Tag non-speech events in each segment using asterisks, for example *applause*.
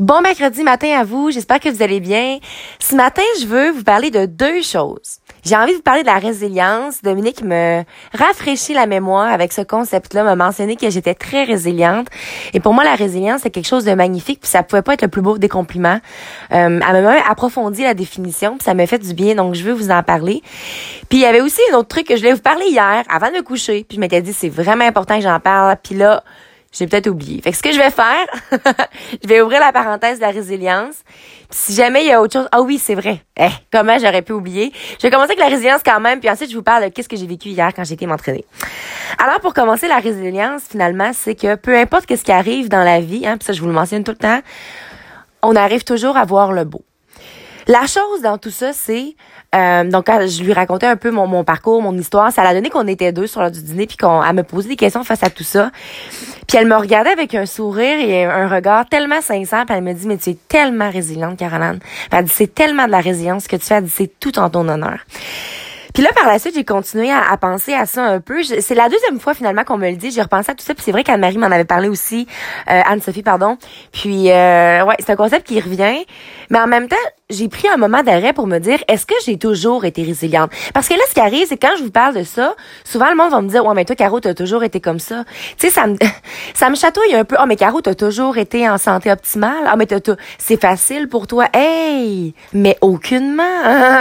Bon mercredi matin à vous, j'espère que vous allez bien. Ce matin, je veux vous parler de deux choses. J'ai envie de vous parler de la résilience. Dominique me rafraîchit la mémoire avec ce concept-là, m'a mentionné que j'étais très résiliente. Et pour moi, la résilience, c'est quelque chose de magnifique, puis ça pouvait pas être le plus beau des compliments. Euh, elle m'a même approfondi la définition, puis ça m'a fait du bien, donc je veux vous en parler. Puis il y avait aussi un autre truc que je voulais vous parler hier, avant de me coucher, puis je m'étais dit, c'est vraiment important que j'en parle, puis là, j'ai peut-être oublié. Fait que ce que je vais faire, *laughs* je vais ouvrir la parenthèse de la résilience. si jamais il y a autre chose, ah oui, c'est vrai. Eh, comment j'aurais pu oublier? Je vais commencer avec la résilience quand même, puis ensuite je vous parle de qu'est-ce que j'ai vécu hier quand j'ai été m'entraîner. Alors pour commencer la résilience, finalement, c'est que peu importe qu'est-ce qui arrive dans la vie, hein, puis ça je vous le mentionne tout le temps, on arrive toujours à voir le beau. La chose dans tout ça, c'est euh, donc je lui racontais un peu mon, mon parcours, mon histoire, ça l'a donné qu'on était deux sur l'heure du dîner puis qu'on elle me posait des questions face à tout ça. Puis elle me regardait avec un sourire et un regard tellement sincère, puis elle me dit mais tu es tellement résiliente Caroline. Elle dit c'est tellement de la résilience que tu fais, dit c'est tout en ton honneur. Puis là, par la suite, j'ai continué à, penser à ça un peu. C'est la deuxième fois finalement qu'on me le dit. J'ai repensé à tout ça. Puis c'est vrai qu'Anne-Marie m'en avait parlé aussi, euh, Anne-Sophie, pardon. Puis euh, ouais, c'est un concept qui revient. Mais en même temps, j'ai pris un moment d'arrêt pour me dire est-ce que j'ai toujours été résiliente? Parce que là ce qui arrive c'est quand je vous parle de ça, souvent le monde va me dire "Ouais, mais toi Caro, t'as toujours été comme ça." Tu sais ça me *laughs* ça me chatouille un peu. "Oh, mais Caro, t'as toujours été en santé optimale." "Ah, mais t'as c'est facile pour toi." Hey, mais aucunement.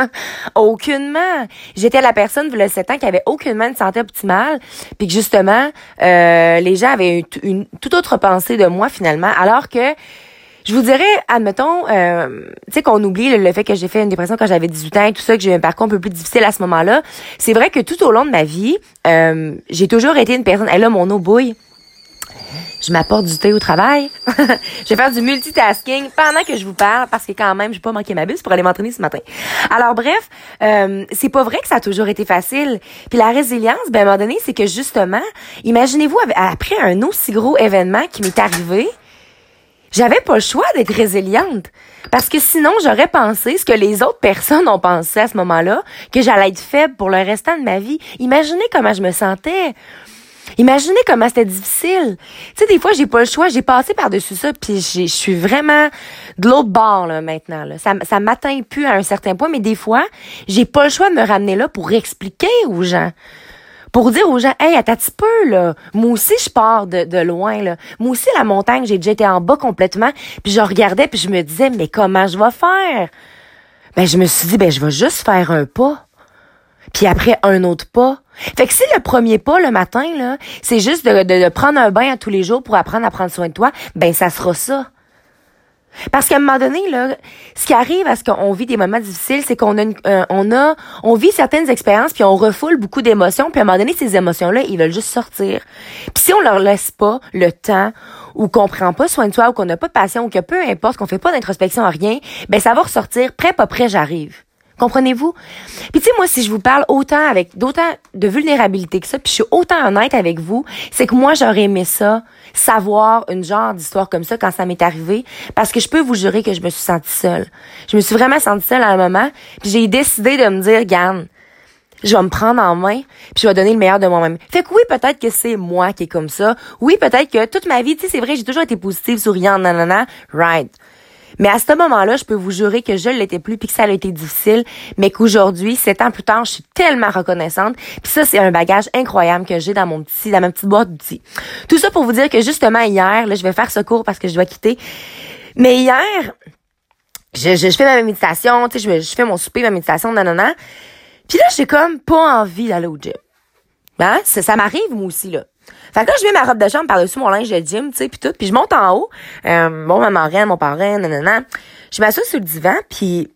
*laughs* aucunement. J'étais la personne le 7 ans qui avait aucunement une santé optimale, puis que justement euh, les gens avaient une, une toute autre pensée de moi finalement alors que je vous dirais, admettons, euh, tu sais qu'on oublie le, fait que j'ai fait une dépression quand j'avais 18 ans et tout ça, que j'ai eu un parcours un peu plus difficile à ce moment-là. C'est vrai que tout au long de ma vie, euh, j'ai toujours été une personne. Elle a mon eau bouille. Je m'apporte du thé au travail. *laughs* je vais faire du multitasking pendant que je vous parle parce que quand même, j'ai pas manqué ma bus pour aller m'entraîner ce matin. Alors bref, euh, c'est pas vrai que ça a toujours été facile. Puis la résilience, ben à un moment donné, c'est que justement, imaginez-vous après un aussi gros événement qui m'est arrivé, j'avais pas le choix d'être résiliente. Parce que sinon, j'aurais pensé ce que les autres personnes ont pensé à ce moment-là, que j'allais être faible pour le restant de ma vie. Imaginez comment je me sentais. Imaginez comment c'était difficile. Tu sais, des fois, j'ai pas le choix. J'ai passé par-dessus ça, puis je suis vraiment de l'autre bord, là, maintenant. Là. Ça, ça m'atteint plus à un certain point, mais des fois, j'ai pas le choix de me ramener là pour expliquer aux gens pour dire aux gens, hey, attends un petit peu, là. Moi aussi, je pars de, de loin, là. Moi aussi, la montagne, j'ai déjà été en bas complètement. Puis je regardais, puis je me disais, mais comment je vais faire? Ben, je me suis dit, ben, je vais juste faire un pas. Puis après, un autre pas. Fait que si le premier pas le matin, là, c'est juste de, de, prendre un bain à tous les jours pour apprendre à prendre soin de toi, ben, ça sera ça. Parce qu'à un moment donné, là, ce qui arrive à ce qu'on vit des moments difficiles, c'est qu'on a, euh, on a, on vit certaines expériences puis on refoule beaucoup d'émotions puis à un moment donné, ces émotions-là, ils veulent juste sortir. Puis si on leur laisse pas le temps ou qu'on prend pas soin de soi ou qu'on n'a pas de passion ou que peu importe, qu'on fait pas d'introspection à rien, ben ça va ressortir. Prêt, pas prêt, j'arrive. Comprenez-vous? Puis tu sais, moi, si je vous parle autant avec d'autant de vulnérabilité que ça, puis je suis autant honnête avec vous, c'est que moi, j'aurais aimé ça, savoir une genre d'histoire comme ça quand ça m'est arrivé, parce que je peux vous jurer que je me suis sentie seule. Je me suis vraiment sentie seule à un moment, puis j'ai décidé de me dire, Gann, je vais me prendre en main, puis je vais donner le meilleur de moi-même. Fait que oui, peut-être que c'est moi qui est comme ça. Oui, peut-être que toute ma vie, tu sais, c'est vrai, j'ai toujours été positive, souriante, nanana, right. Mais à ce moment-là, je peux vous jurer que je l'étais plus puis que ça a été difficile, mais qu'aujourd'hui, sept ans plus tard, je suis tellement reconnaissante. Puis ça, c'est un bagage incroyable que j'ai dans mon petit, dans ma petite boîte d'outils. Tout ça pour vous dire que justement hier, là, je vais faire ce cours parce que je dois quitter. Mais hier, je, je, fais ma méditation, tu sais, je, je, fais mon souper, ma méditation, nanana. Puis là, j'ai comme pas envie d'aller au gym. Hein? Ça, ça m'arrive, moi aussi, là. Fait que là, je mets ma robe de chambre par-dessus mon linge de gym, tu sais, puis tout. Puis je monte en haut. Euh, bon, ma marraine, mon parrain, nanana. Je m'assois sur le divan, puis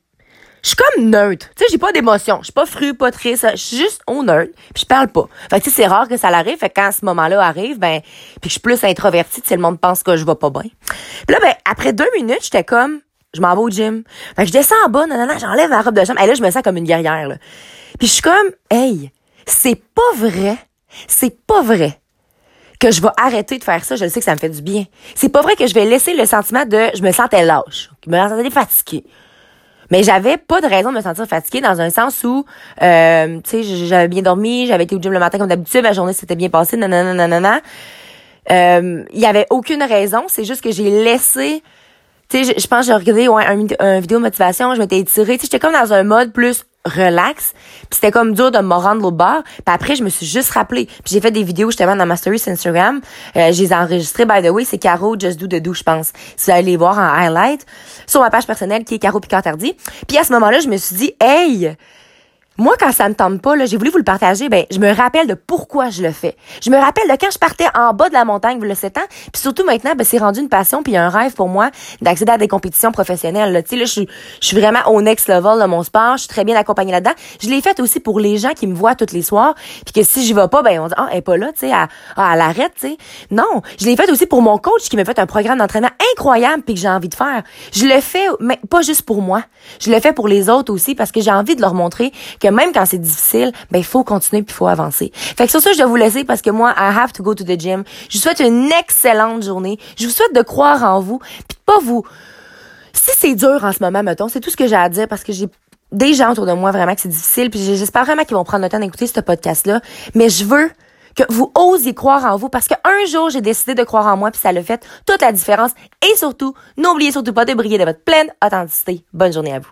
je suis comme neutre. Tu sais, j'ai pas d'émotion. Je suis pas fru, pas triste. Je suis juste au neutre. Puis je parle pas. Fait que tu sais, c'est rare que ça l'arrive. Fait que quand ce moment-là arrive, ben, puis je suis plus introvertie, tu sais, le monde pense que je vais pas bien. Puis là, ben, après deux minutes, j'étais comme, je m'en vais au gym. Fait que je descends en bas, nanana, j'enlève ma robe de chambre. Et là, je me sens comme une guerrière, là. Puis je suis comme, hey, c'est pas vrai. C'est pas vrai que je vais arrêter de faire ça, je sais que ça me fait du bien. C'est pas vrai que je vais laisser le sentiment de je me sentais lâche, je me sentais fatiguée. Mais j'avais pas de raison de me sentir fatiguée dans un sens où, euh, tu sais, j'avais bien dormi, j'avais été au gym le matin comme d'habitude, ma journée s'était bien passée, nanana, nanana. Euh, il y avait aucune raison, c'est juste que j'ai laissé Tu sais, je, pense j'ai regardé ouais, un, un vidéo de motivation, je m'étais étirée. Tu sais, j'étais comme dans un mode plus relax. Puis c'était comme dur de me rendre l'autre bord. Puis après, je me suis juste rappelé. Puis j'ai fait des vidéos justement dans ma story sur Instagram. Euh, je les ai enregistrées, by the way. C'est Caro Just Do de Do, je pense. Si vous allez les voir en highlight sur ma page personnelle qui est Caro Picantardi. Puis à ce moment-là, je me suis dit, hey, moi, quand ça me tente pas, là, j'ai voulu vous le partager, ben, je me rappelle de pourquoi je le fais. Je me rappelle de quand je partais en bas de la montagne, vous le 7 ans, puis surtout maintenant, ben, c'est rendu une passion puis un rêve pour moi d'accéder à des compétitions professionnelles, là. Tu sais, là, je suis, je suis vraiment au next level de mon sport, je suis très bien accompagnée là-dedans. Je l'ai fait aussi pour les gens qui me voient tous les soirs, puis que si j'y vais pas, ben, on dit, ah, elle est pas là, tu sais, à, à l'arrête, tu sais. Non, je l'ai fait aussi pour mon coach qui m'a fait un programme d'entraînement incroyable puis que j'ai envie de faire. Je le fais, mais pas juste pour moi. Je le fais pour les autres aussi parce que j'ai envie de leur montrer que même quand c'est difficile, ben il faut continuer puis il faut avancer. Fait que sur ça, je dois vous laisser parce que moi, I have to go to the gym. Je vous souhaite une excellente journée. Je vous souhaite de croire en vous puis de pas vous si c'est dur en ce moment, mettons, c'est tout ce que j'ai à dire parce que j'ai des gens autour de moi vraiment que c'est difficile puis j'espère vraiment qu'ils vont prendre le temps d'écouter ce podcast là, mais je veux que vous osiez croire en vous parce qu'un jour j'ai décidé de croire en moi puis ça l'a fait toute la différence et surtout n'oubliez surtout pas de briller de votre pleine authenticité. Bonne journée à vous.